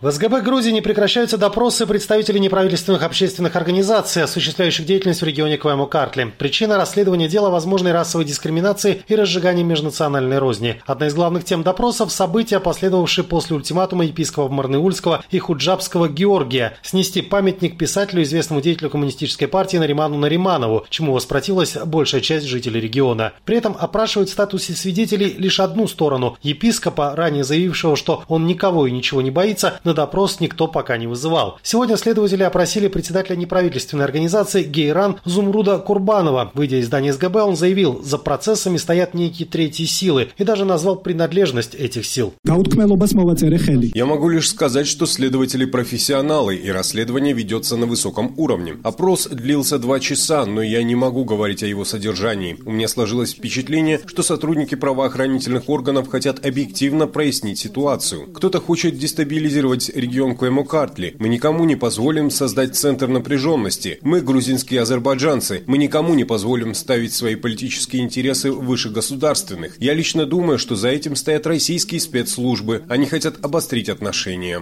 В СГБ Грузии не прекращаются допросы представителей неправительственных общественных организаций, осуществляющих деятельность в регионе Квайму-Картли. Причина расследования дела возможной расовой дискриминации и разжигания межнациональной розни. Одна из главных тем допросов – события, последовавшие после ультиматума епископа Марныульского и Худжабского Георгия снести памятник писателю, известному деятелю коммунистической партии Нариману Нариманову, чему воспротивилась большая часть жителей региона. При этом опрашивают в статусе свидетелей лишь одну сторону – епископа, ранее заявившего, что он никого и ничего не боится – на допрос никто пока не вызывал. Сегодня следователи опросили председателя неправительственной организации «Гейран» Зумруда Курбанова. Выйдя из здания СГБ, он заявил, за процессами стоят некие третьи силы и даже назвал принадлежность этих сил. Я могу лишь сказать, что следователи профессионалы и расследование ведется на высоком уровне. Опрос длился два часа, но я не могу говорить о его содержании. У меня сложилось впечатление, что сотрудники правоохранительных органов хотят объективно прояснить ситуацию. Кто-то хочет дестабилизировать контролировать регион Куэму-Картли. Мы никому не позволим создать центр напряженности. Мы, грузинские азербайджанцы, мы никому не позволим ставить свои политические интересы выше государственных. Я лично думаю, что за этим стоят российские спецслужбы. Они хотят обострить отношения.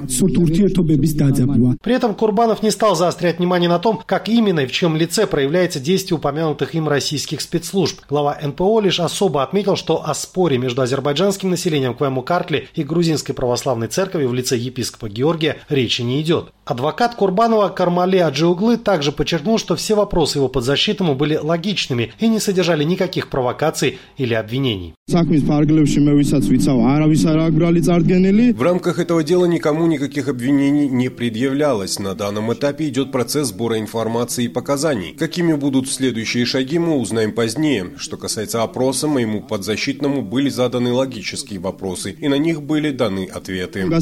При этом Курбанов не стал заострять внимание на том, как именно и в чем лице проявляется действие упомянутых им российских спецслужб. Глава НПО лишь особо отметил, что о споре между азербайджанским населением Куэму-Картли и грузинской православной церковью в лице епископа епископа Георгия речи не идет. Адвокат Курбанова Кармале Аджиуглы также подчеркнул, что все вопросы его подзащитному были логичными и не содержали никаких провокаций или обвинений. В рамках этого дела никому никаких обвинений не предъявлялось. На данном этапе идет процесс сбора информации и показаний. Какими будут следующие шаги, мы узнаем позднее. Что касается опроса, моему подзащитному были заданы логические вопросы, и на них были даны ответы. В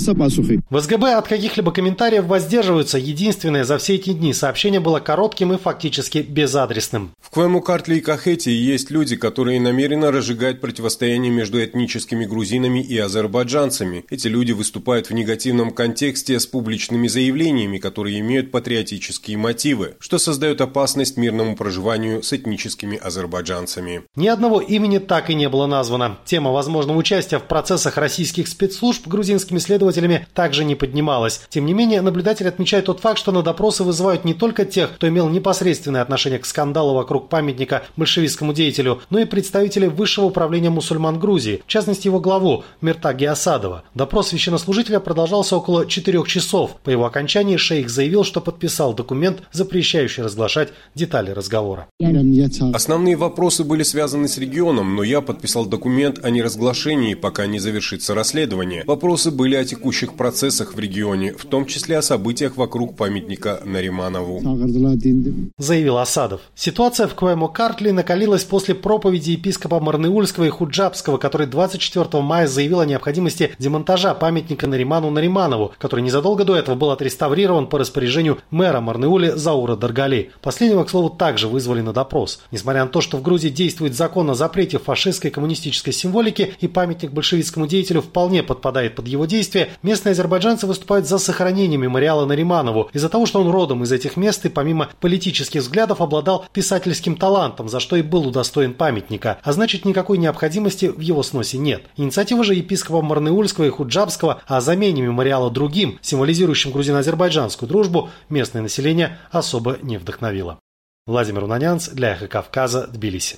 СГБ от каких-либо комментариев воздерживаются. Единственное, за все эти дни сообщение было коротким и фактически безадресным. В Квему Картли и Кахете есть люди, которые намеренно разжигают противостояние между этническими грузинами и азербайджанцами. Эти люди выступают в негативном контексте с публичными заявлениями, которые имеют патриотические мотивы, что создает опасность мирному проживанию с этническими азербайджанцами. Ни одного имени так и не было названо. Тема возможного участия в процессах российских спецслужб грузинскими следователями также не поднималась. Тем не менее, наблюдатель отмечает тот факт, что на допросы вызывают не только тех, кто имел непосредственное отношение к скандалу вокруг памятника большевистскому деятелю, но и представителей высшего управления мусульман Грузии, в частности его главу Миртаги Асадова. Допрос священнослужителя продолжался около четырех часов. По его окончании шейх заявил, что подписал документ, запрещающий разглашать детали разговора. Основные вопросы были связаны с регионом, но я подписал документ о неразглашении, пока не завершится расследование. Вопросы были о текущих процессах в регионе, в том числе о событиях вокруг памятника Нариманову. Заявил Асадов. Ситуация в Кваймо-Картли накалилась после проповеди епископа Марныульского и Худжабского, который 24 мая заявил о необходимости демонтажа памятника Нариману Нариманову, который незадолго до этого был отреставрирован по распоряжению мэра Марныули Заура Даргали. Последнего, к слову, также вызвали на допрос. Несмотря на то, что в Грузии действует закон о запрете фашистской коммунистической символики и памятник большевистскому деятелю вполне подпадает под его действие, местные Азербайджанцы выступают за сохранение мемориала Нариманову из-за того, что он родом из этих мест и помимо политических взглядов обладал писательским талантом, за что и был удостоен памятника, а значит никакой необходимости в его сносе нет. Инициатива же епископа Марныульского и Худжабского о замене мемориала другим, символизирующим грузино-азербайджанскую дружбу, местное население особо не вдохновила. Владимир Унанянц для Эхо Кавказа, Тбилиси.